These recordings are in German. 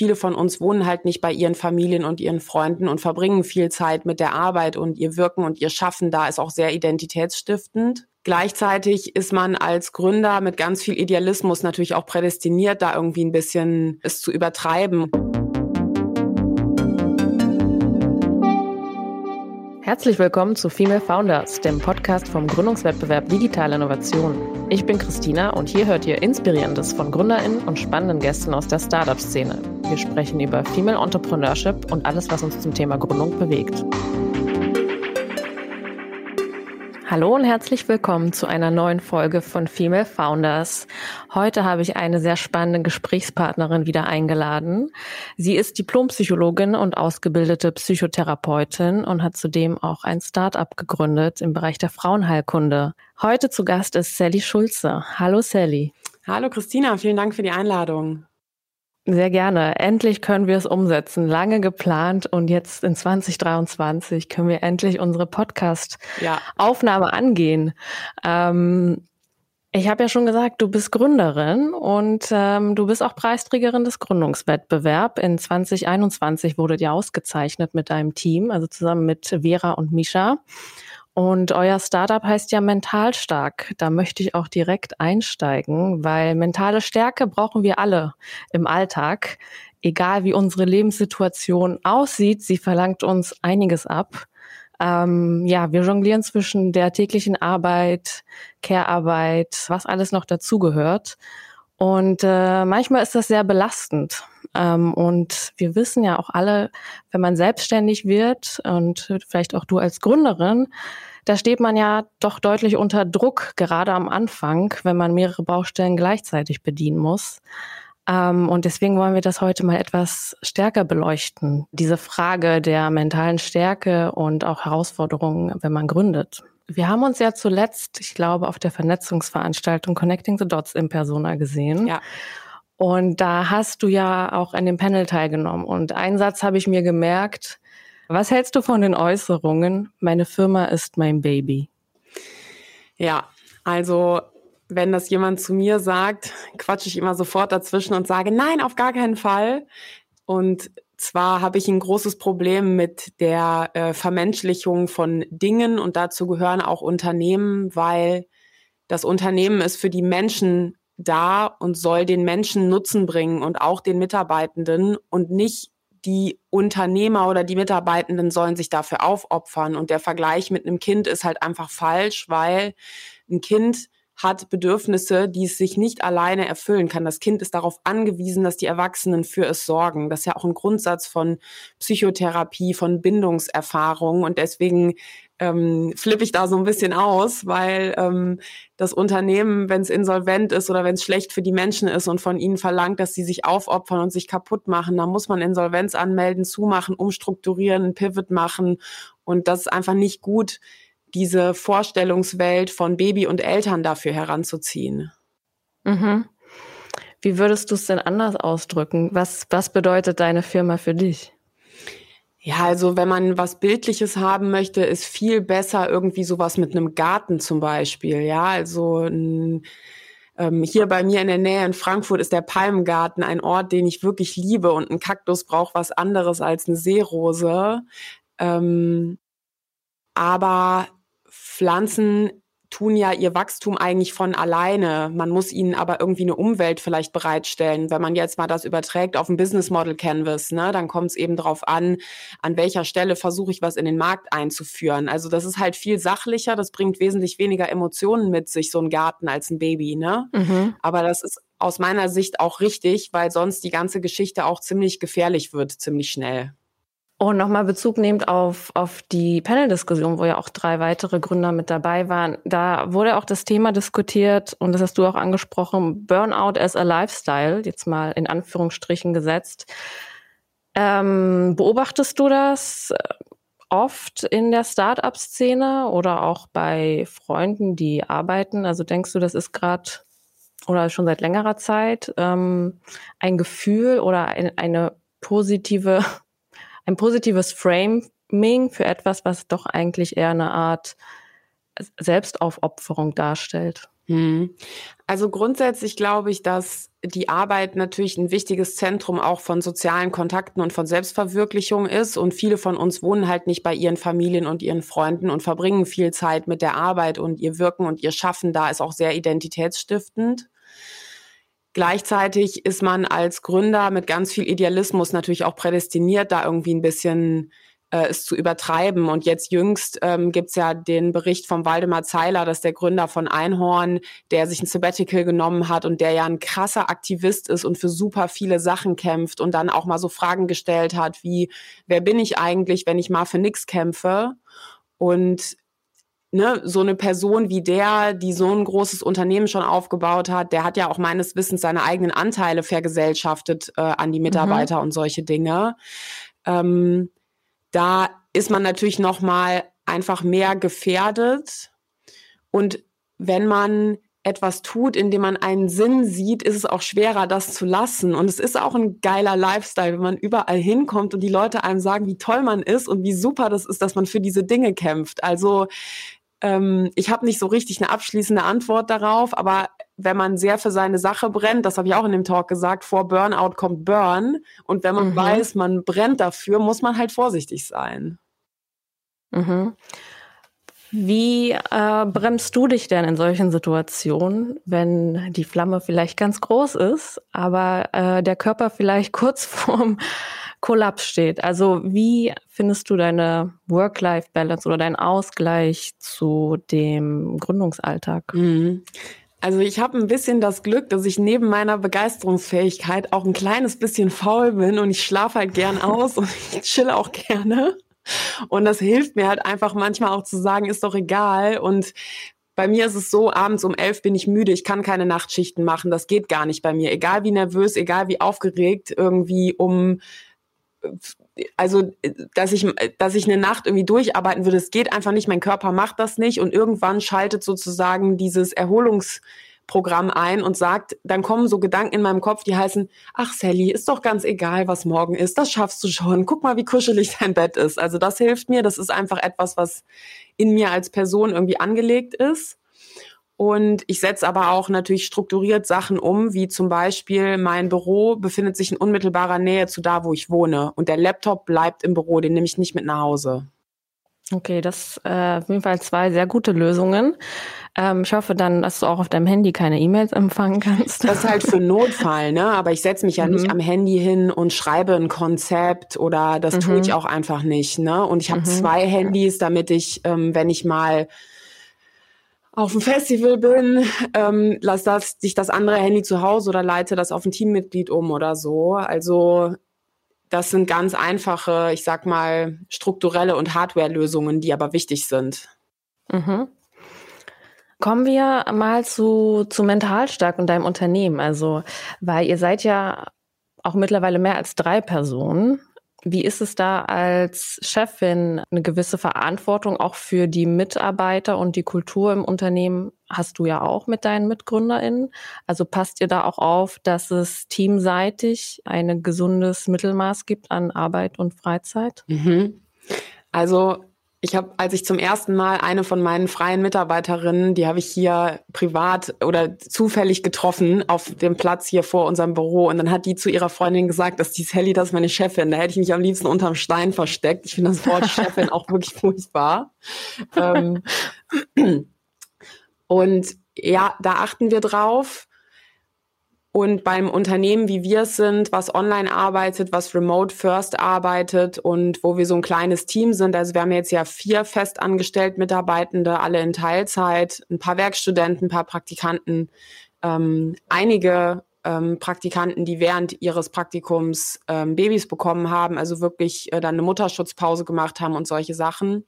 viele von uns wohnen halt nicht bei ihren Familien und ihren Freunden und verbringen viel Zeit mit der Arbeit und ihr Wirken und ihr Schaffen da ist auch sehr identitätsstiftend. Gleichzeitig ist man als Gründer mit ganz viel Idealismus natürlich auch prädestiniert, da irgendwie ein bisschen es zu übertreiben. Herzlich willkommen zu Female Founders, dem Podcast vom Gründungswettbewerb Digitale Innovation. Ich bin Christina und hier hört ihr Inspirierendes von GründerInnen und spannenden Gästen aus der Startup-Szene. Wir sprechen über Female Entrepreneurship und alles, was uns zum Thema Gründung bewegt. Hallo und herzlich willkommen zu einer neuen Folge von Female Founders. Heute habe ich eine sehr spannende Gesprächspartnerin wieder eingeladen. Sie ist Diplompsychologin und ausgebildete Psychotherapeutin und hat zudem auch ein Start-up gegründet im Bereich der Frauenheilkunde. Heute zu Gast ist Sally Schulze. Hallo Sally. Hallo Christina, vielen Dank für die Einladung. Sehr gerne. Endlich können wir es umsetzen. Lange geplant und jetzt in 2023 können wir endlich unsere Podcast-Aufnahme ja. angehen. Ähm, ich habe ja schon gesagt, du bist Gründerin und ähm, du bist auch Preisträgerin des Gründungswettbewerbs. In 2021 wurde dir ausgezeichnet mit deinem Team, also zusammen mit Vera und Misha. Und euer Startup heißt ja mental stark. Da möchte ich auch direkt einsteigen, weil mentale Stärke brauchen wir alle im Alltag. Egal wie unsere Lebenssituation aussieht, sie verlangt uns einiges ab. Ähm, ja, wir jonglieren zwischen der täglichen Arbeit, Care-Arbeit, was alles noch dazugehört. Und äh, manchmal ist das sehr belastend. Ähm, und wir wissen ja auch alle, wenn man selbstständig wird und vielleicht auch du als Gründerin, da steht man ja doch deutlich unter Druck, gerade am Anfang, wenn man mehrere Baustellen gleichzeitig bedienen muss. Ähm, und deswegen wollen wir das heute mal etwas stärker beleuchten. Diese Frage der mentalen Stärke und auch Herausforderungen, wenn man gründet. Wir haben uns ja zuletzt, ich glaube, auf der Vernetzungsveranstaltung Connecting the Dots in Persona gesehen. Ja. Und da hast du ja auch an dem Panel teilgenommen. Und einen Satz habe ich mir gemerkt. Was hältst du von den Äußerungen? Meine Firma ist mein Baby. Ja, also wenn das jemand zu mir sagt, quatsche ich immer sofort dazwischen und sage, nein, auf gar keinen Fall. Und zwar habe ich ein großes Problem mit der äh, Vermenschlichung von Dingen und dazu gehören auch Unternehmen, weil das Unternehmen ist für die Menschen da und soll den Menschen Nutzen bringen und auch den Mitarbeitenden und nicht die Unternehmer oder die Mitarbeitenden sollen sich dafür aufopfern. Und der Vergleich mit einem Kind ist halt einfach falsch, weil ein Kind hat Bedürfnisse, die es sich nicht alleine erfüllen kann. Das Kind ist darauf angewiesen, dass die Erwachsenen für es sorgen. Das ist ja auch ein Grundsatz von Psychotherapie, von Bindungserfahrung. Und deswegen ähm, flippe ich da so ein bisschen aus, weil ähm, das Unternehmen, wenn es insolvent ist oder wenn es schlecht für die Menschen ist und von ihnen verlangt, dass sie sich aufopfern und sich kaputt machen, dann muss man Insolvenz anmelden, zumachen, umstrukturieren, einen Pivot machen. Und das ist einfach nicht gut diese Vorstellungswelt von Baby und Eltern dafür heranzuziehen. Mhm. Wie würdest du es denn anders ausdrücken? Was, was bedeutet deine Firma für dich? Ja, also wenn man was Bildliches haben möchte, ist viel besser irgendwie sowas mit einem Garten zum Beispiel. Ja, also ähm, hier bei mir in der Nähe in Frankfurt ist der Palmgarten ein Ort, den ich wirklich liebe und ein Kaktus braucht was anderes als eine Seerose. Ähm, aber Pflanzen tun ja ihr Wachstum eigentlich von alleine. Man muss ihnen aber irgendwie eine Umwelt vielleicht bereitstellen. Wenn man jetzt mal das überträgt auf ein Business Model Canvas, ne, dann kommt es eben darauf an, an welcher Stelle versuche ich was in den Markt einzuführen. Also das ist halt viel sachlicher, das bringt wesentlich weniger Emotionen mit sich, so ein Garten als ein Baby, ne? Mhm. Aber das ist aus meiner Sicht auch richtig, weil sonst die ganze Geschichte auch ziemlich gefährlich wird, ziemlich schnell. Und nochmal Bezug nehmend auf, auf die Panel-Diskussion, wo ja auch drei weitere Gründer mit dabei waren. Da wurde auch das Thema diskutiert, und das hast du auch angesprochen, Burnout as a Lifestyle, jetzt mal in Anführungsstrichen gesetzt. Ähm, beobachtest du das oft in der Start-up-Szene oder auch bei Freunden, die arbeiten? Also denkst du, das ist gerade oder schon seit längerer Zeit ähm, ein Gefühl oder ein, eine positive ein positives Framing für etwas, was doch eigentlich eher eine Art Selbstaufopferung darstellt. Hm. Also grundsätzlich glaube ich, dass die Arbeit natürlich ein wichtiges Zentrum auch von sozialen Kontakten und von Selbstverwirklichung ist. Und viele von uns wohnen halt nicht bei ihren Familien und ihren Freunden und verbringen viel Zeit mit der Arbeit und ihr Wirken und ihr Schaffen da ist auch sehr identitätsstiftend. Gleichzeitig ist man als Gründer mit ganz viel Idealismus natürlich auch prädestiniert, da irgendwie ein bisschen äh, es zu übertreiben. Und jetzt jüngst ähm, gibt ja den Bericht von Waldemar Zeiler, dass der Gründer von Einhorn, der sich ein Sabbatical genommen hat und der ja ein krasser Aktivist ist und für super viele Sachen kämpft und dann auch mal so Fragen gestellt hat wie, wer bin ich eigentlich, wenn ich mal für nix kämpfe? Und ne, so eine Person wie der, die so ein großes Unternehmen schon aufgebaut hat, der hat ja auch meines Wissens seine eigenen Anteile vergesellschaftet äh, an die mhm. Mitarbeiter mhm. und solche Dinge. Ähm, da ist man natürlich noch mal einfach mehr gefährdet. Und wenn man etwas tut, in dem man einen Sinn sieht, ist es auch schwerer, das zu lassen. Und es ist auch ein geiler Lifestyle, wenn man überall hinkommt und die Leute einem sagen, wie toll man ist und wie super das ist, dass man für diese Dinge kämpft. Also ähm, ich habe nicht so richtig eine abschließende Antwort darauf, aber wenn man sehr für seine Sache brennt, das habe ich auch in dem Talk gesagt, vor Burnout kommt Burn. Und wenn man mhm. weiß, man brennt dafür, muss man halt vorsichtig sein. Mhm. Wie äh, bremst du dich denn in solchen Situationen, wenn die Flamme vielleicht ganz groß ist, aber äh, der Körper vielleicht kurz vorm Kollaps steht? Also wie findest du deine Work-Life-Balance oder deinen Ausgleich zu dem Gründungsalltag? Mhm. Also ich habe ein bisschen das Glück, dass ich neben meiner Begeisterungsfähigkeit auch ein kleines bisschen faul bin und ich schlafe halt gern aus und ich chill auch gerne. Und das hilft mir halt einfach manchmal auch zu sagen, ist doch egal. Und bei mir ist es so, abends um elf bin ich müde, ich kann keine Nachtschichten machen, das geht gar nicht bei mir. Egal wie nervös, egal wie aufgeregt, irgendwie um also dass ich dass ich eine Nacht irgendwie durcharbeiten würde, es geht einfach nicht, mein Körper macht das nicht und irgendwann schaltet sozusagen dieses Erholungsprogramm ein und sagt, dann kommen so Gedanken in meinem Kopf, die heißen, ach Sally, ist doch ganz egal, was morgen ist, das schaffst du schon. Guck mal, wie kuschelig dein Bett ist. Also das hilft mir, das ist einfach etwas, was in mir als Person irgendwie angelegt ist. Und ich setze aber auch natürlich strukturiert Sachen um, wie zum Beispiel mein Büro befindet sich in unmittelbarer Nähe zu da, wo ich wohne. Und der Laptop bleibt im Büro, den nehme ich nicht mit nach Hause. Okay, das äh, auf jeden Fall zwei sehr gute Lösungen. Ähm, ich hoffe dann, dass du auch auf deinem Handy keine E-Mails empfangen kannst. Das ist halt für Notfall, ne? Aber ich setze mich ja mhm. nicht am Handy hin und schreibe ein Konzept oder das mhm. tue ich auch einfach nicht, ne? Und ich habe mhm. zwei Handys, damit ich, ähm, wenn ich mal auf dem Festival bin, ähm, lass das, sich das andere Handy zu Hause oder leite das auf ein Teammitglied um oder so. Also das sind ganz einfache, ich sag mal, strukturelle und Hardware-Lösungen, die aber wichtig sind. Mhm. Kommen wir mal zu, zu Mentalstark und deinem Unternehmen. Also, weil ihr seid ja auch mittlerweile mehr als drei Personen. Wie ist es da als Chefin eine gewisse Verantwortung auch für die Mitarbeiter und die Kultur im Unternehmen hast du ja auch mit deinen MitgründerInnen. Also passt ihr da auch auf, dass es teamseitig ein gesundes Mittelmaß gibt an Arbeit und Freizeit? Mhm. Also ich habe, als ich zum ersten Mal eine von meinen freien Mitarbeiterinnen, die habe ich hier privat oder zufällig getroffen auf dem Platz hier vor unserem Büro. Und dann hat die zu ihrer Freundin gesagt, dass die Sally, das ist meine Chefin. Da hätte ich mich am liebsten unterm Stein versteckt. Ich finde das Wort Chefin auch wirklich furchtbar. Ähm, und ja, da achten wir drauf. Und beim Unternehmen, wie wir es sind, was online arbeitet, was remote first arbeitet und wo wir so ein kleines Team sind, also wir haben jetzt ja vier festangestellt Mitarbeitende, alle in Teilzeit, ein paar Werkstudenten, ein paar Praktikanten, ähm, einige ähm, Praktikanten, die während ihres Praktikums ähm, Babys bekommen haben, also wirklich äh, dann eine Mutterschutzpause gemacht haben und solche Sachen.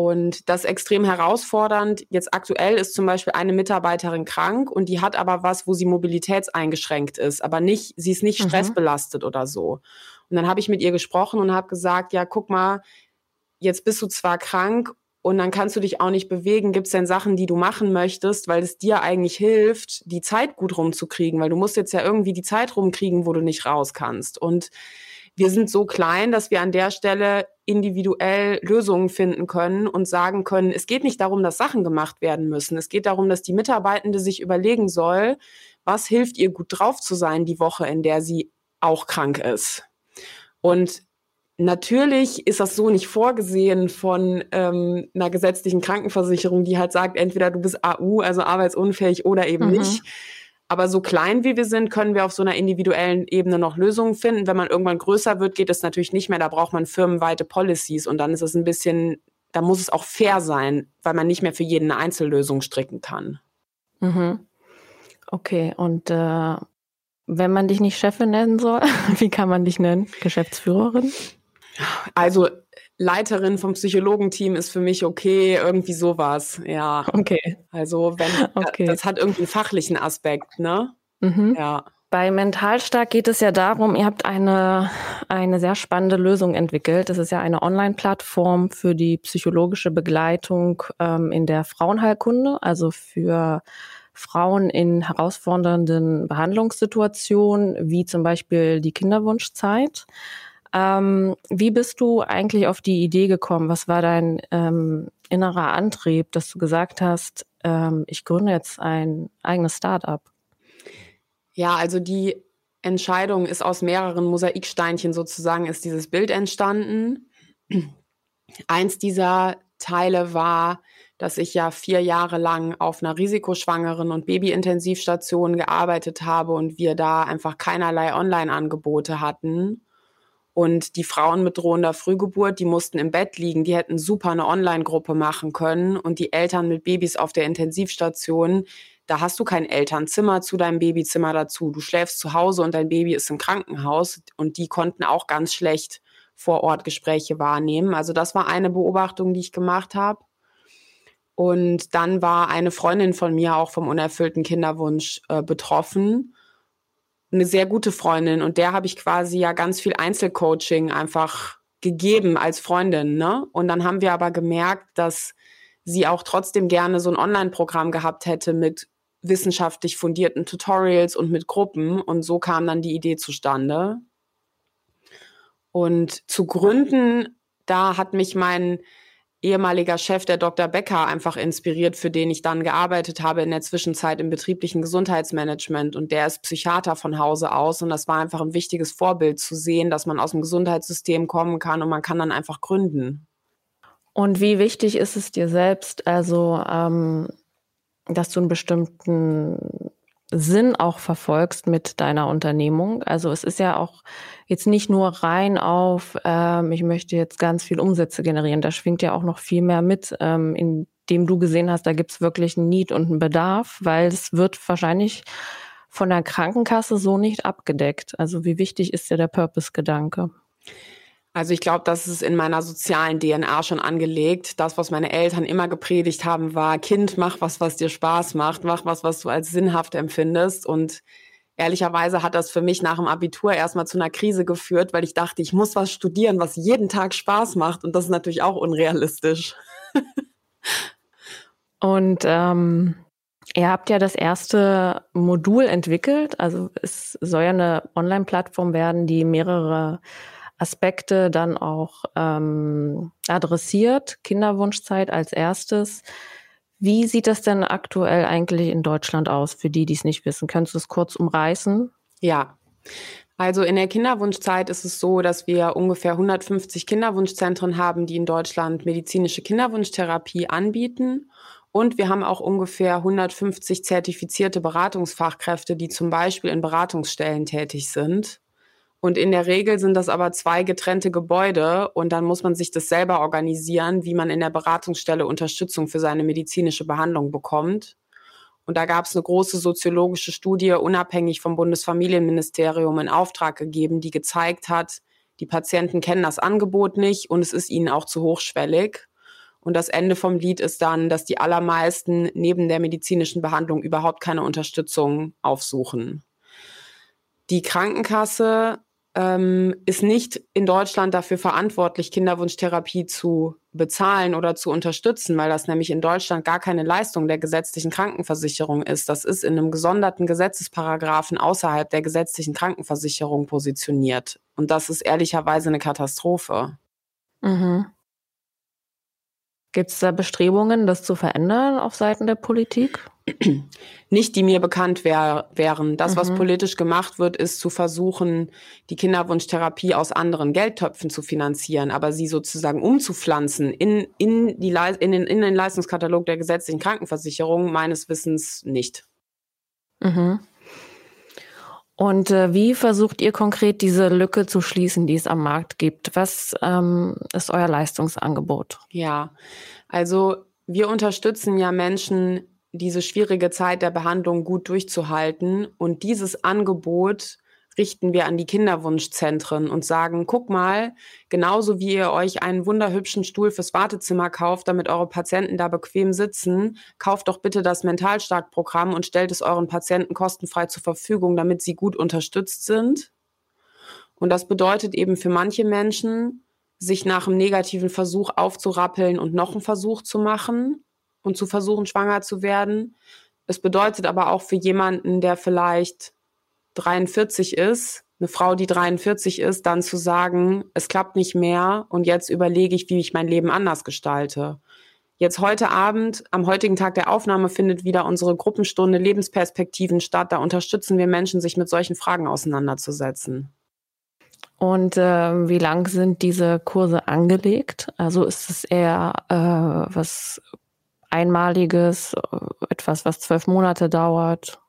Und das ist extrem herausfordernd. Jetzt aktuell ist zum Beispiel eine Mitarbeiterin krank und die hat aber was, wo sie mobilitätseingeschränkt ist, aber nicht, sie ist nicht mhm. stressbelastet oder so. Und dann habe ich mit ihr gesprochen und habe gesagt, ja, guck mal, jetzt bist du zwar krank und dann kannst du dich auch nicht bewegen. Gibt es denn Sachen, die du machen möchtest, weil es dir eigentlich hilft, die Zeit gut rumzukriegen? Weil du musst jetzt ja irgendwie die Zeit rumkriegen, wo du nicht raus kannst. Und wir sind so klein, dass wir an der Stelle individuell Lösungen finden können und sagen können, es geht nicht darum, dass Sachen gemacht werden müssen. Es geht darum, dass die Mitarbeitende sich überlegen soll, was hilft ihr gut drauf zu sein die Woche, in der sie auch krank ist. Und Natürlich ist das so nicht vorgesehen von ähm, einer gesetzlichen Krankenversicherung, die halt sagt, entweder du bist AU, also arbeitsunfähig oder eben mhm. nicht. Aber so klein wie wir sind, können wir auf so einer individuellen Ebene noch Lösungen finden. Wenn man irgendwann größer wird, geht es natürlich nicht mehr. Da braucht man firmenweite Policies und dann ist es ein bisschen, da muss es auch fair sein, weil man nicht mehr für jeden eine Einzellösung stricken kann. Mhm. Okay, und äh, wenn man dich nicht Chefin nennen soll, wie kann man dich nennen? Geschäftsführerin? Also Leiterin vom Psychologenteam ist für mich okay, irgendwie sowas, ja. Okay. Also wenn okay. das hat irgendwie einen fachlichen Aspekt, ne? Mhm. Ja. Bei Mentalstark geht es ja darum, ihr habt eine, eine sehr spannende Lösung entwickelt. Das ist ja eine Online-Plattform für die psychologische Begleitung ähm, in der Frauenheilkunde, also für Frauen in herausfordernden Behandlungssituationen, wie zum Beispiel die Kinderwunschzeit. Ähm, wie bist du eigentlich auf die Idee gekommen? Was war dein ähm, innerer Antrieb, dass du gesagt hast, ähm, ich gründe jetzt ein eigenes Startup? Ja, also die Entscheidung ist aus mehreren Mosaiksteinchen sozusagen, ist dieses Bild entstanden. Eins dieser Teile war, dass ich ja vier Jahre lang auf einer Risikoschwangeren- und Babyintensivstation gearbeitet habe und wir da einfach keinerlei Online-Angebote hatten und die Frauen mit drohender Frühgeburt, die mussten im Bett liegen, die hätten super eine Online-Gruppe machen können. Und die Eltern mit Babys auf der Intensivstation, da hast du kein Elternzimmer zu deinem Babyzimmer dazu. Du schläfst zu Hause und dein Baby ist im Krankenhaus. Und die konnten auch ganz schlecht vor Ort Gespräche wahrnehmen. Also das war eine Beobachtung, die ich gemacht habe. Und dann war eine Freundin von mir auch vom unerfüllten Kinderwunsch äh, betroffen eine sehr gute Freundin und der habe ich quasi ja ganz viel Einzelcoaching einfach gegeben als Freundin, ne? Und dann haben wir aber gemerkt, dass sie auch trotzdem gerne so ein Online-Programm gehabt hätte mit wissenschaftlich fundierten Tutorials und mit Gruppen und so kam dann die Idee zustande. Und zu gründen, da hat mich mein ehemaliger Chef, der Dr. Becker, einfach inspiriert, für den ich dann gearbeitet habe in der Zwischenzeit im betrieblichen Gesundheitsmanagement. Und der ist Psychiater von Hause aus. Und das war einfach ein wichtiges Vorbild zu sehen, dass man aus dem Gesundheitssystem kommen kann und man kann dann einfach gründen. Und wie wichtig ist es dir selbst, also, ähm, dass du einen bestimmten Sinn auch verfolgst mit deiner Unternehmung. Also es ist ja auch jetzt nicht nur rein auf, ähm, ich möchte jetzt ganz viel Umsätze generieren. Da schwingt ja auch noch viel mehr mit, ähm, indem du gesehen hast, da gibt's wirklich einen Need und einen Bedarf, weil es wird wahrscheinlich von der Krankenkasse so nicht abgedeckt. Also wie wichtig ist dir der Purpose-Gedanke? Also ich glaube, das ist in meiner sozialen DNA schon angelegt. Das, was meine Eltern immer gepredigt haben, war, Kind, mach was, was dir Spaß macht, mach was, was du als sinnhaft empfindest. Und ehrlicherweise hat das für mich nach dem Abitur erstmal zu einer Krise geführt, weil ich dachte, ich muss was studieren, was jeden Tag Spaß macht. Und das ist natürlich auch unrealistisch. Und ähm, ihr habt ja das erste Modul entwickelt. Also es soll ja eine Online-Plattform werden, die mehrere Aspekte dann auch ähm, adressiert. Kinderwunschzeit als erstes. Wie sieht das denn aktuell eigentlich in Deutschland aus, für die, die es nicht wissen? Könntest du es kurz umreißen? Ja. Also in der Kinderwunschzeit ist es so, dass wir ungefähr 150 Kinderwunschzentren haben, die in Deutschland medizinische Kinderwunschtherapie anbieten. Und wir haben auch ungefähr 150 zertifizierte Beratungsfachkräfte, die zum Beispiel in Beratungsstellen tätig sind. Und in der Regel sind das aber zwei getrennte Gebäude und dann muss man sich das selber organisieren, wie man in der Beratungsstelle Unterstützung für seine medizinische Behandlung bekommt. Und da gab es eine große soziologische Studie, unabhängig vom Bundesfamilienministerium, in Auftrag gegeben, die gezeigt hat, die Patienten kennen das Angebot nicht und es ist ihnen auch zu hochschwellig. Und das Ende vom Lied ist dann, dass die allermeisten neben der medizinischen Behandlung überhaupt keine Unterstützung aufsuchen. Die Krankenkasse ähm, ist nicht in Deutschland dafür verantwortlich, Kinderwunschtherapie zu bezahlen oder zu unterstützen, weil das nämlich in Deutschland gar keine Leistung der gesetzlichen Krankenversicherung ist. Das ist in einem gesonderten Gesetzesparagraphen außerhalb der gesetzlichen Krankenversicherung positioniert. Und das ist ehrlicherweise eine Katastrophe. Mhm. Gibt es da Bestrebungen, das zu verändern auf Seiten der Politik? Nicht, die mir bekannt wär, wären. Das, mhm. was politisch gemacht wird, ist zu versuchen, die Kinderwunschtherapie aus anderen Geldtöpfen zu finanzieren, aber sie sozusagen umzupflanzen in, in, die, in, den, in den Leistungskatalog der gesetzlichen Krankenversicherung meines Wissens nicht. Mhm. Und äh, wie versucht ihr konkret diese Lücke zu schließen, die es am Markt gibt? Was ähm, ist euer Leistungsangebot? Ja, also wir unterstützen ja Menschen, diese schwierige Zeit der Behandlung gut durchzuhalten. Und dieses Angebot richten wir an die Kinderwunschzentren und sagen, guck mal, genauso wie ihr euch einen wunderhübschen Stuhl fürs Wartezimmer kauft, damit eure Patienten da bequem sitzen, kauft doch bitte das Mentalstark-Programm und stellt es euren Patienten kostenfrei zur Verfügung, damit sie gut unterstützt sind. Und das bedeutet eben für manche Menschen, sich nach einem negativen Versuch aufzurappeln und noch einen Versuch zu machen und zu versuchen, schwanger zu werden. Es bedeutet aber auch für jemanden, der vielleicht 43 ist, eine Frau, die 43 ist, dann zu sagen, es klappt nicht mehr und jetzt überlege ich, wie ich mein Leben anders gestalte. Jetzt heute Abend, am heutigen Tag der Aufnahme, findet wieder unsere Gruppenstunde Lebensperspektiven statt. Da unterstützen wir Menschen, sich mit solchen Fragen auseinanderzusetzen. Und äh, wie lang sind diese Kurse angelegt? Also ist es eher äh, was Einmaliges, äh, etwas, was zwölf Monate dauert?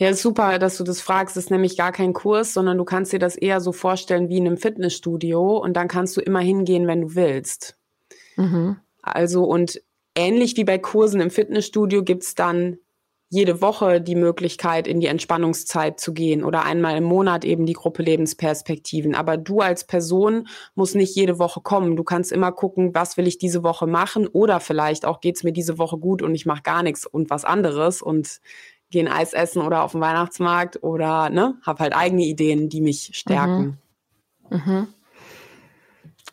Ja, ist super, dass du das fragst. Das ist nämlich gar kein Kurs, sondern du kannst dir das eher so vorstellen wie in einem Fitnessstudio und dann kannst du immer hingehen, wenn du willst. Mhm. Also und ähnlich wie bei Kursen im Fitnessstudio gibt's dann jede Woche die Möglichkeit, in die Entspannungszeit zu gehen oder einmal im Monat eben die Gruppe Lebensperspektiven. Aber du als Person musst nicht jede Woche kommen. Du kannst immer gucken, was will ich diese Woche machen oder vielleicht auch geht's mir diese Woche gut und ich mache gar nichts und was anderes und gehen Eis essen oder auf den Weihnachtsmarkt oder ne, habe halt eigene Ideen, die mich stärken. Mhm. Mhm.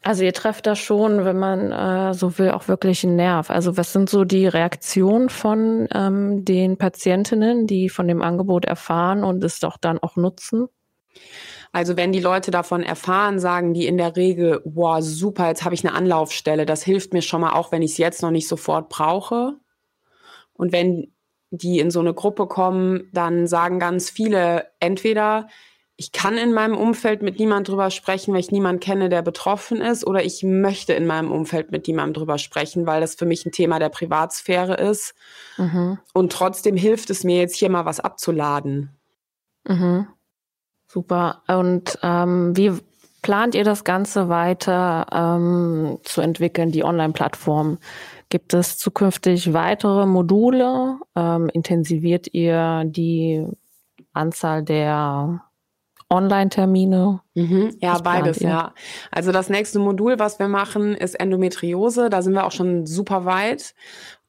Also ihr trefft da schon, wenn man äh, so will, auch wirklich einen Nerv. Also was sind so die Reaktionen von ähm, den Patientinnen, die von dem Angebot erfahren und es doch dann auch nutzen? Also wenn die Leute davon erfahren, sagen die in der Regel, wow, super, jetzt habe ich eine Anlaufstelle. Das hilft mir schon mal auch, wenn ich es jetzt noch nicht sofort brauche. Und wenn die in so eine Gruppe kommen, dann sagen ganz viele entweder, ich kann in meinem Umfeld mit niemand drüber sprechen, weil ich niemand kenne, der betroffen ist, oder ich möchte in meinem Umfeld mit niemandem drüber sprechen, weil das für mich ein Thema der Privatsphäre ist. Mhm. Und trotzdem hilft es mir jetzt hier mal was abzuladen. Mhm. Super. Und ähm, wie plant ihr das Ganze weiter ähm, zu entwickeln, die Online-Plattform? Gibt es zukünftig weitere Module? Ähm, intensiviert ihr die Anzahl der Online-Termine? Mhm, ja, beides, ja. Also das nächste Modul, was wir machen, ist Endometriose. Da sind wir auch schon super weit.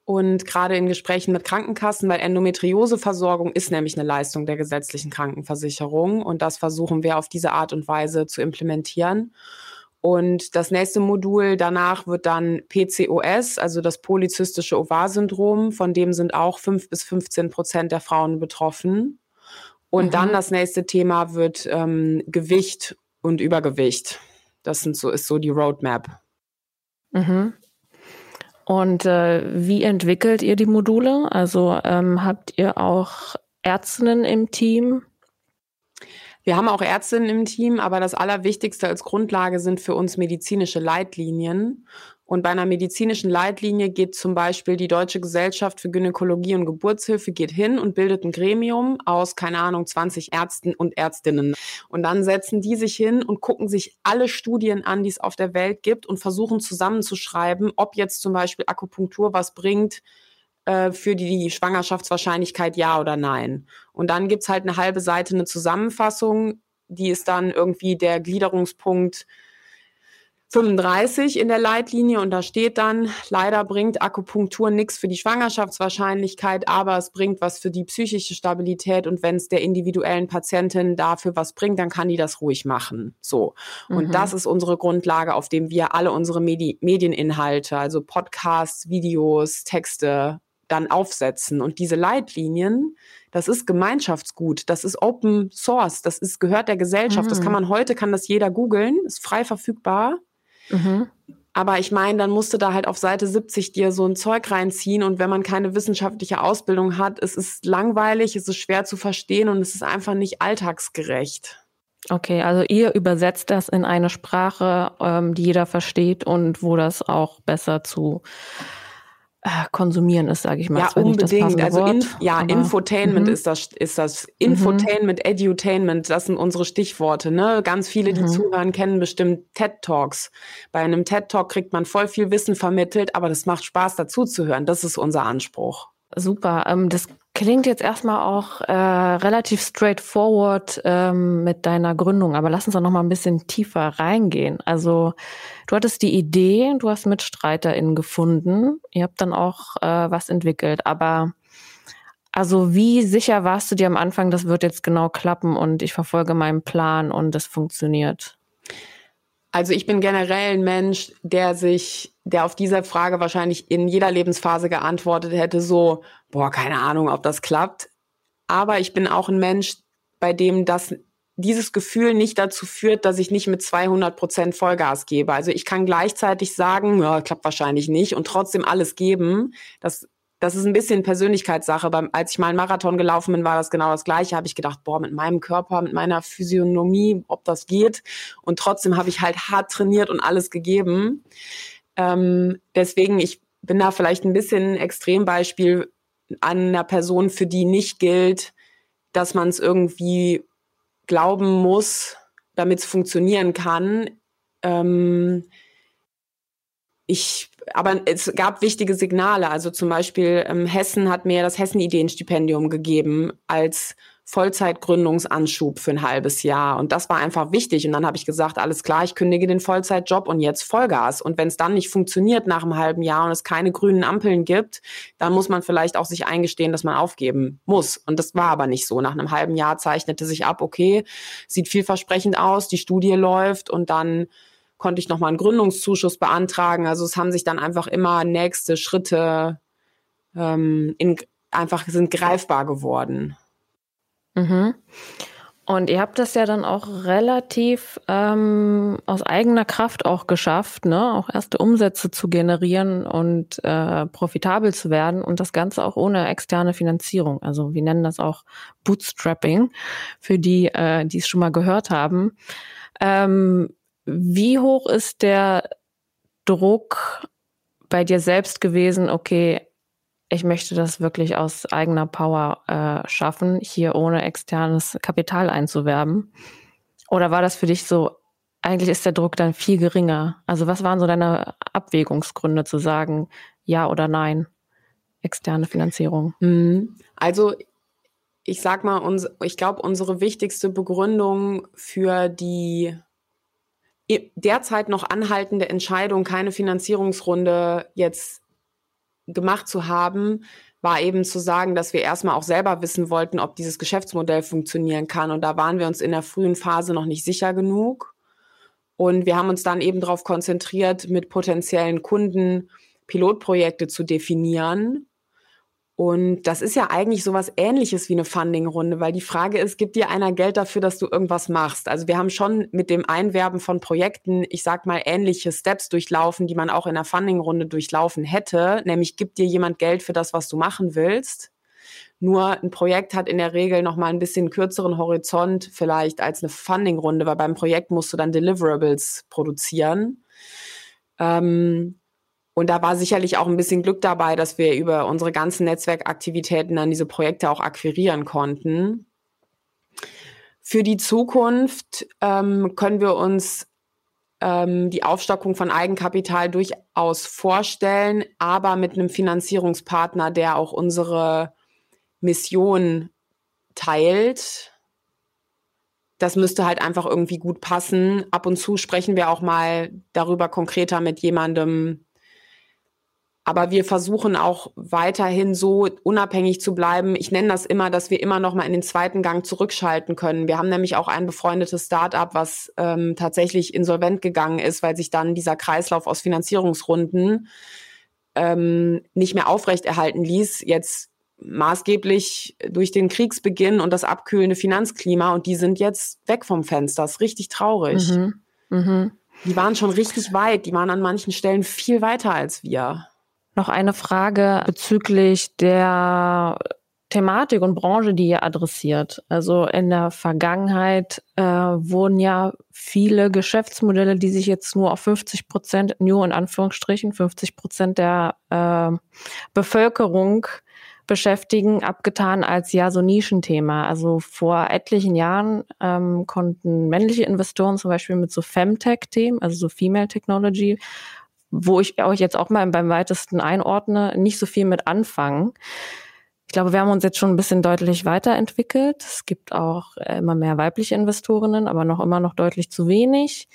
Und gerade in Gesprächen mit Krankenkassen, weil Endometrioseversorgung ist nämlich eine Leistung der gesetzlichen Krankenversicherung. Und das versuchen wir auf diese Art und Weise zu implementieren. Und das nächste Modul danach wird dann PCOS, also das polyzystische Ovar-Syndrom. Von dem sind auch fünf bis 15 Prozent der Frauen betroffen. Und mhm. dann das nächste Thema wird ähm, Gewicht und Übergewicht. Das sind so, ist so die Roadmap. Mhm. Und äh, wie entwickelt ihr die Module? Also ähm, habt ihr auch Ärztinnen im Team? Wir haben auch Ärztinnen im Team, aber das Allerwichtigste als Grundlage sind für uns medizinische Leitlinien. Und bei einer medizinischen Leitlinie geht zum Beispiel die Deutsche Gesellschaft für Gynäkologie und Geburtshilfe geht hin und bildet ein Gremium aus, keine Ahnung, 20 Ärzten und Ärztinnen. Und dann setzen die sich hin und gucken sich alle Studien an, die es auf der Welt gibt und versuchen zusammenzuschreiben, ob jetzt zum Beispiel Akupunktur was bringt, äh, für die Schwangerschaftswahrscheinlichkeit ja oder nein. Und dann gibt's halt eine halbe Seite eine Zusammenfassung, die ist dann irgendwie der Gliederungspunkt 35 in der Leitlinie und da steht dann, leider bringt Akupunktur nichts für die Schwangerschaftswahrscheinlichkeit, aber es bringt was für die psychische Stabilität und wenn es der individuellen Patientin dafür was bringt, dann kann die das ruhig machen. So. Und mhm. das ist unsere Grundlage, auf dem wir alle unsere Medi Medieninhalte, also Podcasts, Videos, Texte dann aufsetzen. Und diese Leitlinien, das ist Gemeinschaftsgut, das ist Open Source, das ist, gehört der Gesellschaft. Mhm. Das kann man heute, kann das jeder googeln, ist frei verfügbar. Mhm. Aber ich meine, dann musst du da halt auf Seite 70 dir so ein Zeug reinziehen und wenn man keine wissenschaftliche Ausbildung hat, es ist langweilig, es ist schwer zu verstehen und es ist einfach nicht alltagsgerecht. Okay, also ihr übersetzt das in eine Sprache, ähm, die jeder versteht und wo das auch besser zu konsumieren ist, sage ich mal. Ja, unbedingt. also in, ja, aber, Infotainment -hmm. ist das, ist das. Infotainment, -hmm. Edutainment, das sind unsere Stichworte. Ne? Ganz viele, die -hmm. zuhören, kennen bestimmt TED Talks. Bei einem TED Talk kriegt man voll viel Wissen vermittelt, aber das macht Spaß, dazu zu hören. Das ist unser Anspruch. Super. Ähm, das klingt jetzt erstmal auch äh, relativ straightforward ähm, mit deiner Gründung, aber lass uns doch noch mal ein bisschen tiefer reingehen. Also du hattest die Idee, du hast MitstreiterInnen gefunden, ihr habt dann auch äh, was entwickelt, aber also wie sicher warst du dir am Anfang, das wird jetzt genau klappen und ich verfolge meinen Plan und es funktioniert? Also ich bin generell ein Mensch, der sich, der auf diese Frage wahrscheinlich in jeder Lebensphase geantwortet hätte, so, boah, keine Ahnung, ob das klappt. Aber ich bin auch ein Mensch, bei dem das dieses Gefühl nicht dazu führt, dass ich nicht mit 200 Prozent Vollgas gebe. Also ich kann gleichzeitig sagen, ja, klappt wahrscheinlich nicht und trotzdem alles geben. Das das ist ein bisschen Persönlichkeitssache. Beim, als ich mal einen Marathon gelaufen bin, war das genau das Gleiche. Habe ich gedacht, boah, mit meinem Körper, mit meiner Physiognomie, ob das geht. Und trotzdem habe ich halt hart trainiert und alles gegeben. Ähm, deswegen, ich bin da vielleicht ein bisschen ein Extrembeispiel an einer Person, für die nicht gilt, dass man es irgendwie glauben muss, damit es funktionieren kann. Ähm, ich aber es gab wichtige Signale. Also zum Beispiel ähm, Hessen hat mir das Hessen-Ideenstipendium gegeben als Vollzeitgründungsanschub für ein halbes Jahr. Und das war einfach wichtig. Und dann habe ich gesagt, alles klar, ich kündige den Vollzeitjob und jetzt Vollgas. Und wenn es dann nicht funktioniert nach einem halben Jahr und es keine grünen Ampeln gibt, dann muss man vielleicht auch sich eingestehen, dass man aufgeben muss. Und das war aber nicht so. Nach einem halben Jahr zeichnete sich ab, okay, sieht vielversprechend aus, die Studie läuft und dann konnte ich nochmal einen Gründungszuschuss beantragen. Also es haben sich dann einfach immer nächste Schritte ähm, in, einfach sind greifbar geworden. Mhm. Und ihr habt das ja dann auch relativ ähm, aus eigener Kraft auch geschafft, ne? auch erste Umsätze zu generieren und äh, profitabel zu werden und das Ganze auch ohne externe Finanzierung. Also wir nennen das auch Bootstrapping für die, äh, die es schon mal gehört haben. Ähm, wie hoch ist der Druck bei dir selbst gewesen, okay, ich möchte das wirklich aus eigener Power äh, schaffen, hier ohne externes Kapital einzuwerben? Oder war das für dich so, eigentlich ist der Druck dann viel geringer? Also was waren so deine Abwägungsgründe zu sagen, ja oder nein, externe Finanzierung? Mhm. Also ich sag mal, ich glaube, unsere wichtigste Begründung für die derzeit noch anhaltende Entscheidung, keine Finanzierungsrunde jetzt gemacht zu haben, war eben zu sagen, dass wir erstmal auch selber wissen wollten, ob dieses Geschäftsmodell funktionieren kann. Und da waren wir uns in der frühen Phase noch nicht sicher genug. Und wir haben uns dann eben darauf konzentriert, mit potenziellen Kunden Pilotprojekte zu definieren und das ist ja eigentlich sowas ähnliches wie eine Funding-Runde, weil die Frage ist, gibt dir einer Geld dafür, dass du irgendwas machst? Also wir haben schon mit dem Einwerben von Projekten, ich sag mal, ähnliche Steps durchlaufen, die man auch in einer Funding-Runde durchlaufen hätte. Nämlich gibt dir jemand Geld für das, was du machen willst. Nur ein Projekt hat in der Regel noch mal ein bisschen kürzeren Horizont vielleicht als eine Funding-Runde, weil beim Projekt musst du dann Deliverables produzieren. Ähm, und da war sicherlich auch ein bisschen Glück dabei, dass wir über unsere ganzen Netzwerkaktivitäten dann diese Projekte auch akquirieren konnten. Für die Zukunft ähm, können wir uns ähm, die Aufstockung von Eigenkapital durchaus vorstellen, aber mit einem Finanzierungspartner, der auch unsere Mission teilt das müsste halt einfach irgendwie gut passen. Ab und zu sprechen wir auch mal darüber konkreter mit jemandem. Aber wir versuchen auch weiterhin so unabhängig zu bleiben. Ich nenne das immer, dass wir immer noch mal in den zweiten Gang zurückschalten können. Wir haben nämlich auch ein befreundetes Startup, was ähm, tatsächlich insolvent gegangen ist, weil sich dann dieser Kreislauf aus Finanzierungsrunden ähm, nicht mehr aufrechterhalten ließ. Jetzt maßgeblich durch den Kriegsbeginn und das abkühlende Finanzklima und die sind jetzt weg vom Fenster. Das ist richtig traurig. Mhm. Mhm. Die waren schon richtig weit. Die waren an manchen Stellen viel weiter als wir. Noch eine Frage bezüglich der Thematik und Branche, die ihr adressiert. Also in der Vergangenheit äh, wurden ja viele Geschäftsmodelle, die sich jetzt nur auf 50 Prozent, nur in Anführungsstrichen, 50 Prozent der äh, Bevölkerung beschäftigen, abgetan als ja so Nischenthema. Also vor etlichen Jahren ähm, konnten männliche Investoren zum Beispiel mit so Femtech-Themen, also so Female Technology, wo ich euch jetzt auch mal beim weitesten einordne, nicht so viel mit anfangen. Ich glaube, wir haben uns jetzt schon ein bisschen deutlich weiterentwickelt. Es gibt auch äh, immer mehr weibliche Investorinnen, aber noch immer noch deutlich zu wenig.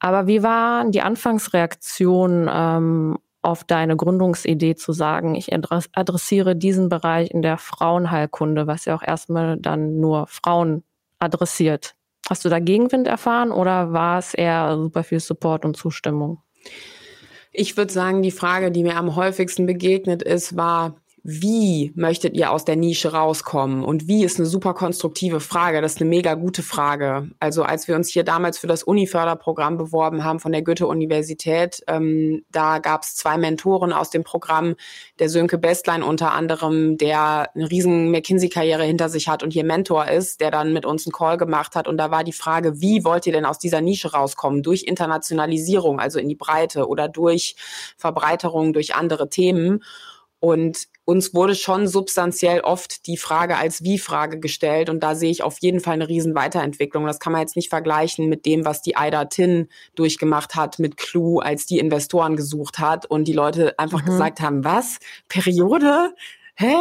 Aber wie war die Anfangsreaktion ähm, auf deine Gründungsidee zu sagen, ich adressiere diesen Bereich in der Frauenheilkunde, was ja auch erstmal dann nur Frauen adressiert. Hast du da Gegenwind erfahren oder war es eher super viel Support und Zustimmung? Ich würde sagen, die Frage, die mir am häufigsten begegnet ist, war, wie möchtet ihr aus der Nische rauskommen? Und wie ist eine super konstruktive Frage. Das ist eine mega gute Frage. Also als wir uns hier damals für das Uni-Förderprogramm beworben haben von der Goethe-Universität, ähm, da gab es zwei Mentoren aus dem Programm, der Sönke Bestlein unter anderem, der eine riesen McKinsey-Karriere hinter sich hat und hier Mentor ist, der dann mit uns einen Call gemacht hat. Und da war die Frage, wie wollt ihr denn aus dieser Nische rauskommen? Durch Internationalisierung, also in die Breite oder durch Verbreiterung durch andere Themen. Und uns wurde schon substanziell oft die Frage als Wie-Frage gestellt. Und da sehe ich auf jeden Fall eine riesen Weiterentwicklung. Das kann man jetzt nicht vergleichen mit dem, was die Aida Tin durchgemacht hat mit Clue, als die Investoren gesucht hat und die Leute einfach mhm. gesagt haben, was? Periode? Hä?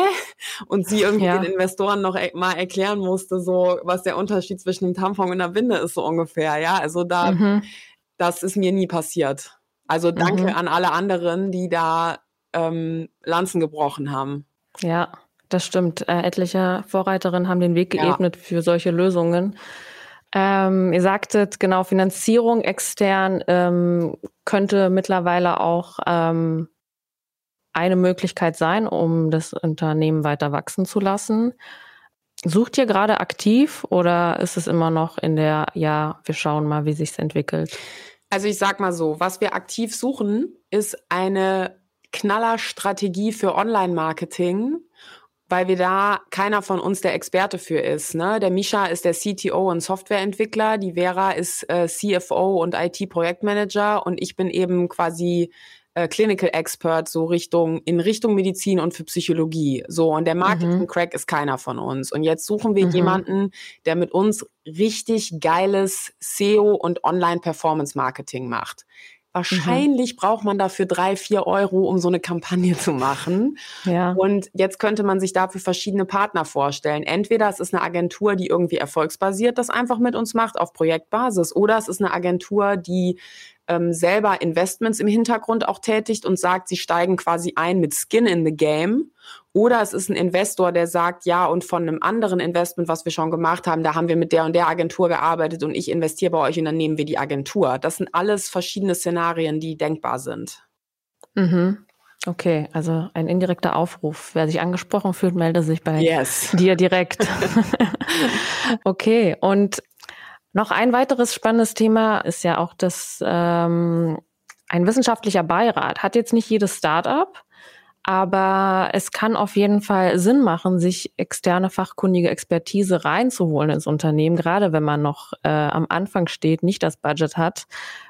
Und sie irgendwie ja. den Investoren noch e mal erklären musste, so was der Unterschied zwischen einem Tampon und einer Winde ist, so ungefähr. Ja, also da, mhm. das ist mir nie passiert. Also danke mhm. an alle anderen, die da ähm, Lanzen gebrochen haben. Ja, das stimmt. Äh, etliche Vorreiterinnen haben den Weg geebnet ja. für solche Lösungen. Ähm, ihr sagtet, genau, Finanzierung extern ähm, könnte mittlerweile auch ähm, eine Möglichkeit sein, um das Unternehmen weiter wachsen zu lassen. Sucht ihr gerade aktiv oder ist es immer noch in der, ja, wir schauen mal, wie sich's entwickelt? Also ich sag mal so, was wir aktiv suchen, ist eine Knallerstrategie für Online-Marketing, weil wir da keiner von uns der Experte für ist. Ne? Der Misha ist der CTO und Softwareentwickler, die Vera ist äh, CFO und IT-Projektmanager und ich bin eben quasi äh, Clinical Expert so Richtung in Richtung Medizin und für Psychologie. So und der Marketing Crack mhm. ist keiner von uns. Und jetzt suchen wir mhm. jemanden, der mit uns richtig geiles SEO und Online Performance Marketing macht. Wahrscheinlich mhm. braucht man dafür drei, vier Euro, um so eine Kampagne zu machen. Ja. Und jetzt könnte man sich dafür verschiedene Partner vorstellen. Entweder es ist eine Agentur, die irgendwie erfolgsbasiert das einfach mit uns macht auf Projektbasis, oder es ist eine Agentur, die ähm, selber Investments im Hintergrund auch tätigt und sagt, sie steigen quasi ein mit Skin in the Game. Oder es ist ein Investor, der sagt, ja, und von einem anderen Investment, was wir schon gemacht haben, da haben wir mit der und der Agentur gearbeitet und ich investiere bei euch und dann nehmen wir die Agentur. Das sind alles verschiedene Szenarien, die denkbar sind. Mhm. Okay, also ein indirekter Aufruf. Wer sich angesprochen fühlt, melde sich bei yes. dir direkt. okay, und noch ein weiteres spannendes Thema ist ja auch das ähm, ein wissenschaftlicher Beirat. Hat jetzt nicht jedes Startup, aber es kann auf jeden Fall Sinn machen, sich externe fachkundige Expertise reinzuholen ins Unternehmen, gerade wenn man noch äh, am Anfang steht, nicht das Budget hat,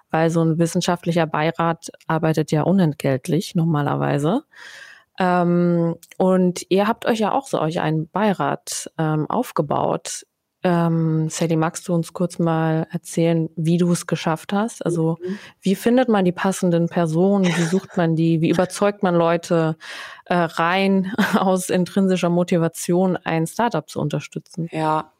weil so ein wissenschaftlicher Beirat arbeitet ja unentgeltlich normalerweise. Ähm, und ihr habt euch ja auch so euch einen Beirat ähm, aufgebaut. Ähm, Sally, magst du uns kurz mal erzählen, wie du es geschafft hast? Also mhm. wie findet man die passenden Personen? Wie sucht man die? Wie überzeugt man Leute äh, rein aus intrinsischer Motivation, ein Startup zu unterstützen? Ja.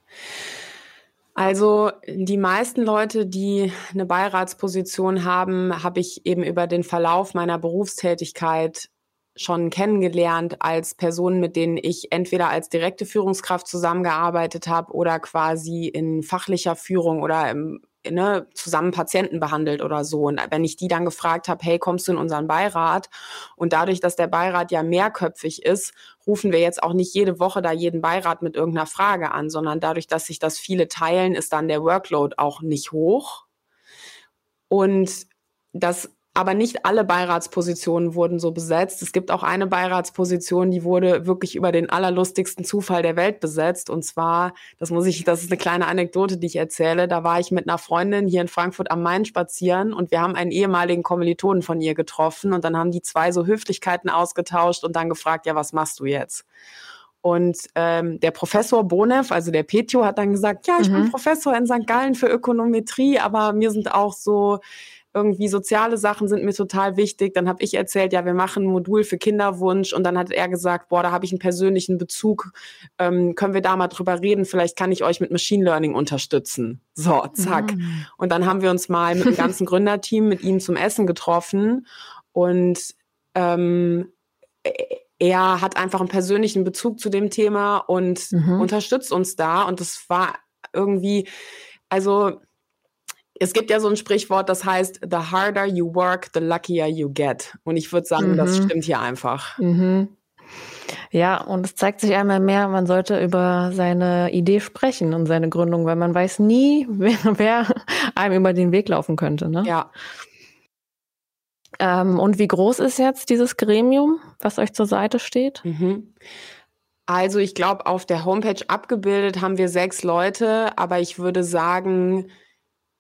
Also die meisten Leute, die eine Beiratsposition haben, habe ich eben über den Verlauf meiner Berufstätigkeit schon kennengelernt als Personen, mit denen ich entweder als direkte Führungskraft zusammengearbeitet habe oder quasi in fachlicher Führung oder im, ne, zusammen Patienten behandelt oder so. Und wenn ich die dann gefragt habe, hey, kommst du in unseren Beirat? Und dadurch, dass der Beirat ja mehrköpfig ist, rufen wir jetzt auch nicht jede Woche da jeden Beirat mit irgendeiner Frage an, sondern dadurch, dass sich das viele teilen, ist dann der Workload auch nicht hoch. Und das aber nicht alle Beiratspositionen wurden so besetzt. Es gibt auch eine Beiratsposition, die wurde wirklich über den allerlustigsten Zufall der Welt besetzt. Und zwar, das muss ich, das ist eine kleine Anekdote, die ich erzähle. Da war ich mit einer Freundin hier in Frankfurt am Main spazieren und wir haben einen ehemaligen Kommilitonen von ihr getroffen und dann haben die zwei so Höflichkeiten ausgetauscht und dann gefragt, ja, was machst du jetzt? Und ähm, der Professor Bonev, also der Petio, hat dann gesagt, ja, ich mhm. bin Professor in St. Gallen für Ökonometrie, aber mir sind auch so irgendwie soziale Sachen sind mir total wichtig. Dann habe ich erzählt, ja, wir machen ein Modul für Kinderwunsch und dann hat er gesagt, boah, da habe ich einen persönlichen Bezug. Ähm, können wir da mal drüber reden? Vielleicht kann ich euch mit Machine Learning unterstützen. So, zack. Mhm. Und dann haben wir uns mal mit dem ganzen Gründerteam mit ihm zum Essen getroffen und ähm, er hat einfach einen persönlichen Bezug zu dem Thema und mhm. unterstützt uns da. Und das war irgendwie, also es gibt ja so ein Sprichwort, das heißt, the harder you work, the luckier you get. Und ich würde sagen, mhm. das stimmt hier einfach. Mhm. Ja, und es zeigt sich einmal mehr, man sollte über seine Idee sprechen und seine Gründung, weil man weiß nie, wer, wer einem über den Weg laufen könnte. Ne? Ja. Ähm, und wie groß ist jetzt dieses Gremium, was euch zur Seite steht? Mhm. Also ich glaube, auf der Homepage abgebildet haben wir sechs Leute, aber ich würde sagen,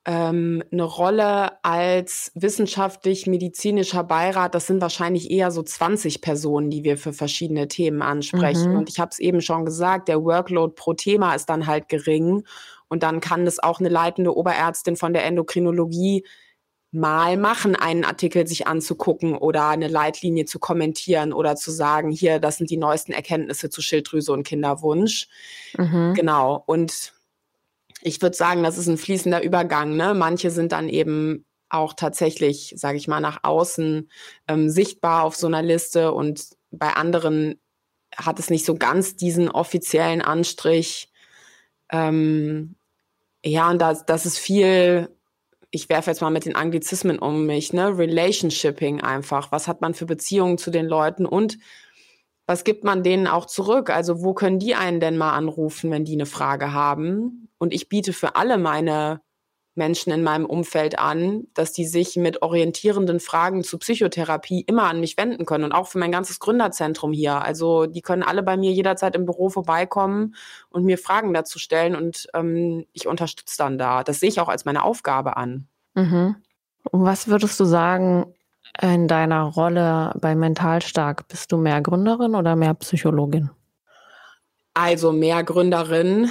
ähm, eine Rolle als wissenschaftlich-medizinischer Beirat, das sind wahrscheinlich eher so 20 Personen, die wir für verschiedene Themen ansprechen. Mhm. Und ich habe es eben schon gesagt, der Workload pro Thema ist dann halt gering. Und dann kann das auch eine leitende Oberärztin von der Endokrinologie mal machen, einen Artikel sich anzugucken oder eine Leitlinie zu kommentieren oder zu sagen, hier, das sind die neuesten Erkenntnisse zu Schilddrüse und Kinderwunsch. Mhm. Genau. Und ich würde sagen, das ist ein fließender Übergang. Ne? Manche sind dann eben auch tatsächlich, sage ich mal, nach außen ähm, sichtbar auf so einer Liste und bei anderen hat es nicht so ganz diesen offiziellen Anstrich. Ähm, ja, und das, das ist viel, ich werfe jetzt mal mit den Anglizismen um mich, ne? Relationshipping einfach. Was hat man für Beziehungen zu den Leuten und was gibt man denen auch zurück? Also wo können die einen denn mal anrufen, wenn die eine Frage haben? Und ich biete für alle meine Menschen in meinem Umfeld an, dass die sich mit orientierenden Fragen zu Psychotherapie immer an mich wenden können und auch für mein ganzes Gründerzentrum hier. Also die können alle bei mir jederzeit im Büro vorbeikommen und mir Fragen dazu stellen und ähm, ich unterstütze dann da. Das sehe ich auch als meine Aufgabe an. Mhm. Und was würdest du sagen, in deiner Rolle bei Mental Stark? Bist du mehr Gründerin oder mehr Psychologin? Also mehr Gründerin.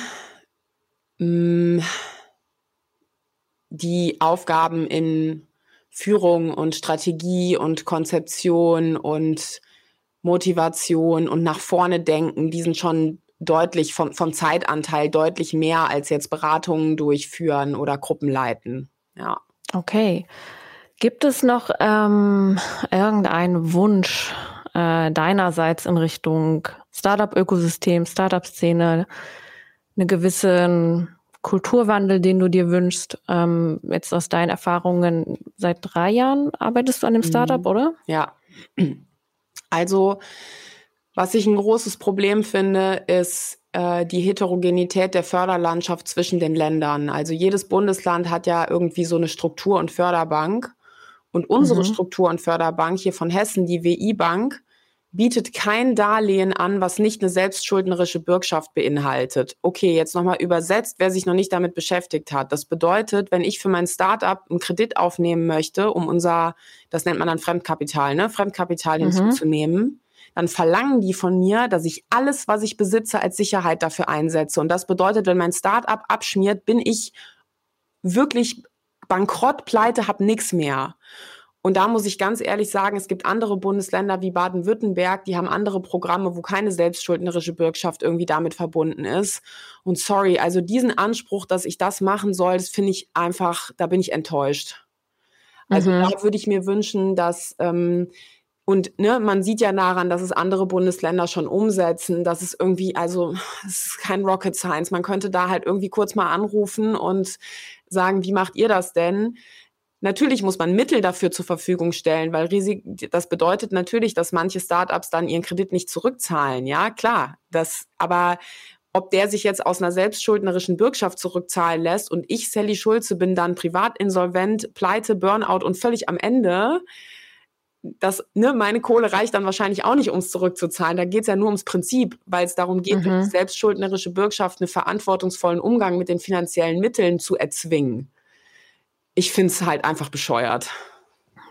Mm, die Aufgaben in Führung und Strategie und Konzeption und Motivation und nach vorne denken, die sind schon deutlich vom, vom Zeitanteil deutlich mehr als jetzt Beratungen durchführen oder Gruppen leiten. Ja. Okay. Gibt es noch ähm, irgendeinen Wunsch äh, deinerseits in Richtung Startup-Ökosystem, Startup-Szene, einen gewissen Kulturwandel, den du dir wünschst? Ähm, jetzt aus deinen Erfahrungen, seit drei Jahren arbeitest du an dem Startup, mhm. oder? Ja. Also, was ich ein großes Problem finde, ist äh, die Heterogenität der Förderlandschaft zwischen den Ländern. Also jedes Bundesland hat ja irgendwie so eine Struktur und Förderbank. Und unsere mhm. Struktur- und Förderbank hier von Hessen, die WI-Bank, bietet kein Darlehen an, was nicht eine selbstschuldnerische Bürgschaft beinhaltet. Okay, jetzt nochmal übersetzt, wer sich noch nicht damit beschäftigt hat. Das bedeutet, wenn ich für mein Startup einen Kredit aufnehmen möchte, um unser, das nennt man dann Fremdkapital, ne, Fremdkapital mhm. hinzuzunehmen, dann verlangen die von mir, dass ich alles, was ich besitze, als Sicherheit dafür einsetze. Und das bedeutet, wenn mein Startup abschmiert, bin ich wirklich bankrott, pleite, hab nix mehr. Und da muss ich ganz ehrlich sagen, es gibt andere Bundesländer wie Baden-Württemberg, die haben andere Programme, wo keine selbstschuldnerische Bürgschaft irgendwie damit verbunden ist. Und sorry, also diesen Anspruch, dass ich das machen soll, das finde ich einfach, da bin ich enttäuscht. Also mhm. da würde ich mir wünschen, dass ähm, und ne, man sieht ja daran, dass es andere Bundesländer schon umsetzen, dass es irgendwie, also es ist kein Rocket Science. Man könnte da halt irgendwie kurz mal anrufen und sagen, wie macht ihr das denn? Natürlich muss man Mittel dafür zur Verfügung stellen, weil Risik, das bedeutet natürlich, dass manche Startups dann ihren Kredit nicht zurückzahlen. Ja, klar. Das, aber ob der sich jetzt aus einer selbstschuldnerischen Bürgschaft zurückzahlen lässt und ich, Sally Schulze, bin dann privat insolvent, pleite, Burnout und völlig am Ende, das, ne, meine Kohle reicht dann wahrscheinlich auch nicht, um es zurückzuzahlen. Da geht es ja nur ums Prinzip, weil es darum geht, mhm. durch selbstschuldnerische Bürgschaft einen verantwortungsvollen Umgang mit den finanziellen Mitteln zu erzwingen ich finde es halt einfach bescheuert.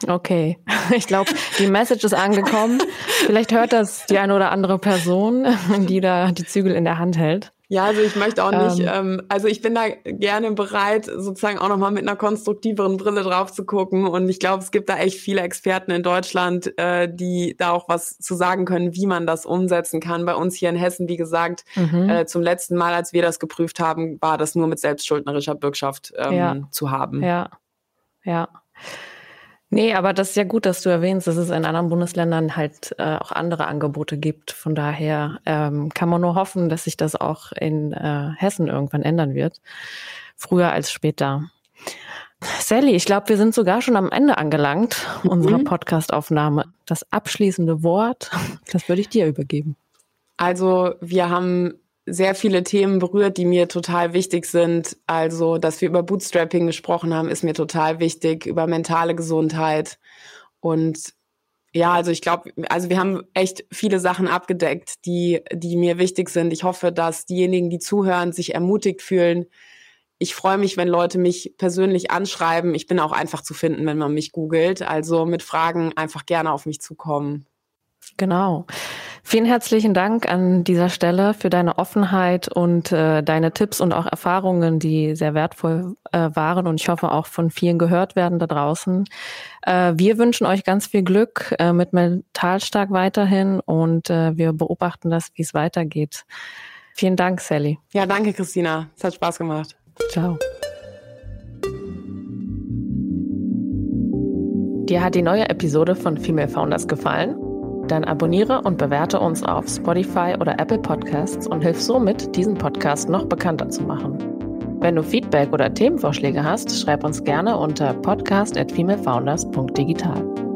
Okay, ich glaube, die Message ist angekommen. Vielleicht hört das die eine oder andere Person, die da die Zügel in der Hand hält. Ja, also ich möchte auch nicht, ähm, ähm, also ich bin da gerne bereit, sozusagen auch nochmal mit einer konstruktiveren Brille drauf zu gucken. Und ich glaube, es gibt da echt viele Experten in Deutschland, äh, die da auch was zu sagen können, wie man das umsetzen kann. Bei uns hier in Hessen, wie gesagt, mhm. äh, zum letzten Mal, als wir das geprüft haben, war das nur mit selbstschuldnerischer Bürgschaft ähm, ja. zu haben. Ja, ja. Nee, aber das ist ja gut, dass du erwähnst, dass es in anderen Bundesländern halt äh, auch andere Angebote gibt. Von daher ähm, kann man nur hoffen, dass sich das auch in äh, Hessen irgendwann ändern wird. Früher als später. Sally, ich glaube, wir sind sogar schon am Ende angelangt unserer mhm. Podcastaufnahme. Das abschließende Wort, das würde ich dir übergeben. Also, wir haben sehr viele Themen berührt, die mir total wichtig sind. Also, dass wir über Bootstrapping gesprochen haben, ist mir total wichtig, über mentale Gesundheit. Und ja, also ich glaube, also wir haben echt viele Sachen abgedeckt, die, die mir wichtig sind. Ich hoffe, dass diejenigen, die zuhören, sich ermutigt fühlen. Ich freue mich, wenn Leute mich persönlich anschreiben. Ich bin auch einfach zu finden, wenn man mich googelt. Also mit Fragen einfach gerne auf mich zukommen. Genau. Vielen herzlichen Dank an dieser Stelle für deine Offenheit und äh, deine Tipps und auch Erfahrungen, die sehr wertvoll äh, waren und ich hoffe auch von vielen gehört werden da draußen. Äh, wir wünschen euch ganz viel Glück äh, mit Mentalstark weiterhin und äh, wir beobachten das, wie es weitergeht. Vielen Dank, Sally. Ja, danke, Christina. Es hat Spaß gemacht. Ciao. Dir hat die neue Episode von Female Founders gefallen? Dann abonniere und bewerte uns auf Spotify oder Apple Podcasts und hilf somit, diesen Podcast noch bekannter zu machen. Wenn du Feedback oder Themenvorschläge hast, schreib uns gerne unter podcast at femalefounders.digital.